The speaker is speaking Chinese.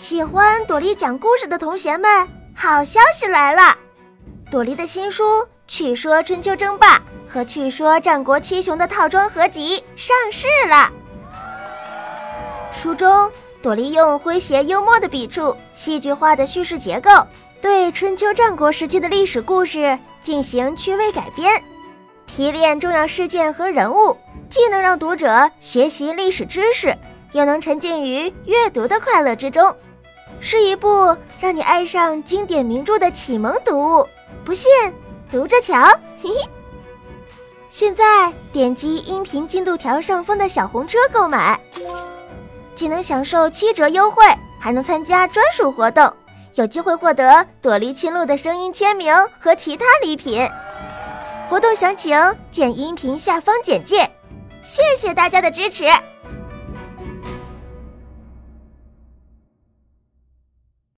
喜欢朵莉讲故事的同学们，好消息来了！朵莉的新书《趣说春秋争霸》和《趣说战国七雄》的套装合集上市了。书中，朵莉用诙谐幽默的笔触、戏剧化的叙事结构，对春秋战国时期的历史故事进行趣味改编，提炼重要事件和人物，既能让读者学习历史知识，又能沉浸于阅读的快乐之中。是一部让你爱上经典名著的启蒙读物，不信读着瞧！嘿嘿。现在点击音频进度条上方的小红车购买，既能享受七折优惠，还能参加专属活动，有机会获得朵莉亲录的声音签名和其他礼品。活动详情见音频下方简介。谢谢大家的支持。